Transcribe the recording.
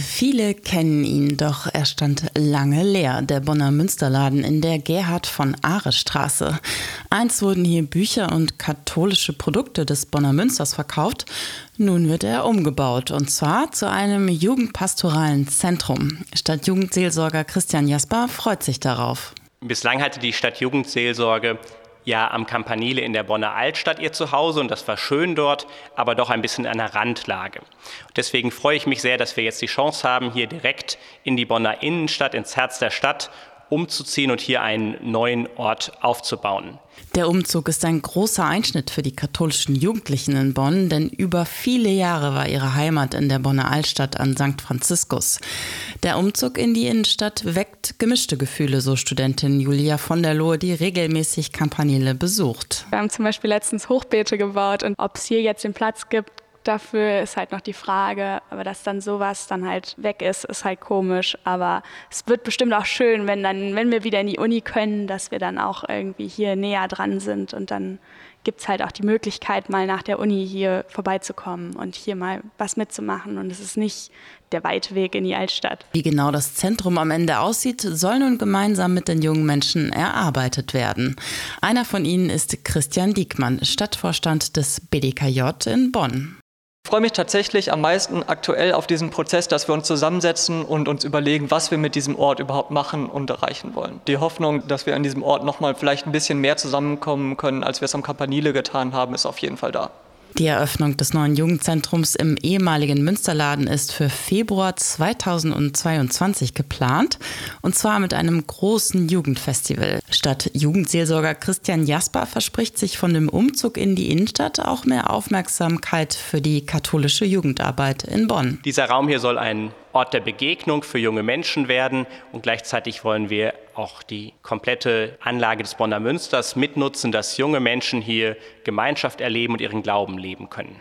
Viele kennen ihn, doch er stand lange leer, der Bonner Münsterladen in der Gerhard von Ahre Straße. Einst wurden hier Bücher und katholische Produkte des Bonner Münsters verkauft. Nun wird er umgebaut und zwar zu einem jugendpastoralen Zentrum. Stadtjugendseelsorger Christian Jasper freut sich darauf. Bislang hatte die Stadtjugendseelsorge ja am Campanile in der Bonner Altstadt ihr Zuhause und das war schön dort, aber doch ein bisschen an der Randlage. Deswegen freue ich mich sehr, dass wir jetzt die Chance haben, hier direkt in die Bonner Innenstadt, ins Herz der Stadt umzuziehen und hier einen neuen Ort aufzubauen. Der Umzug ist ein großer Einschnitt für die katholischen Jugendlichen in Bonn, denn über viele Jahre war ihre Heimat in der Bonner Altstadt an St. Franziskus. Der Umzug in die Innenstadt weckt gemischte Gefühle, so Studentin Julia von der Lohe, die regelmäßig Kampanile besucht. Wir haben zum Beispiel letztens Hochbeete gebaut und ob es hier jetzt den Platz gibt, dafür ist halt noch die Frage, aber dass dann sowas dann halt weg ist, ist halt komisch. Aber es wird bestimmt auch schön, wenn dann, wenn wir wieder in die Uni können, dass wir dann auch irgendwie hier näher dran sind und dann gibt es halt auch die Möglichkeit, mal nach der Uni hier vorbeizukommen und hier mal was mitzumachen. Und es ist nicht der weite Weg in die Altstadt. Wie genau das Zentrum am Ende aussieht, soll nun gemeinsam mit den jungen Menschen erarbeitet werden. Einer von ihnen ist Christian Diekmann, Stadtvorstand des BDKJ in Bonn. Ich freue mich tatsächlich am meisten aktuell auf diesen Prozess, dass wir uns zusammensetzen und uns überlegen, was wir mit diesem Ort überhaupt machen und erreichen wollen. Die Hoffnung, dass wir an diesem Ort nochmal vielleicht ein bisschen mehr zusammenkommen können, als wir es am Campanile getan haben, ist auf jeden Fall da. Die Eröffnung des neuen Jugendzentrums im ehemaligen Münsterladen ist für Februar 2022 geplant und zwar mit einem großen Jugendfestival. Stadt Jugendseelsorger Christian Jasper verspricht sich von dem Umzug in die Innenstadt auch mehr Aufmerksamkeit für die katholische Jugendarbeit in Bonn. Dieser Raum hier soll ein Ort der Begegnung für junge Menschen werden und gleichzeitig wollen wir auch die komplette Anlage des Bonner Münsters mitnutzen, dass junge Menschen hier Gemeinschaft erleben und ihren Glauben leben können.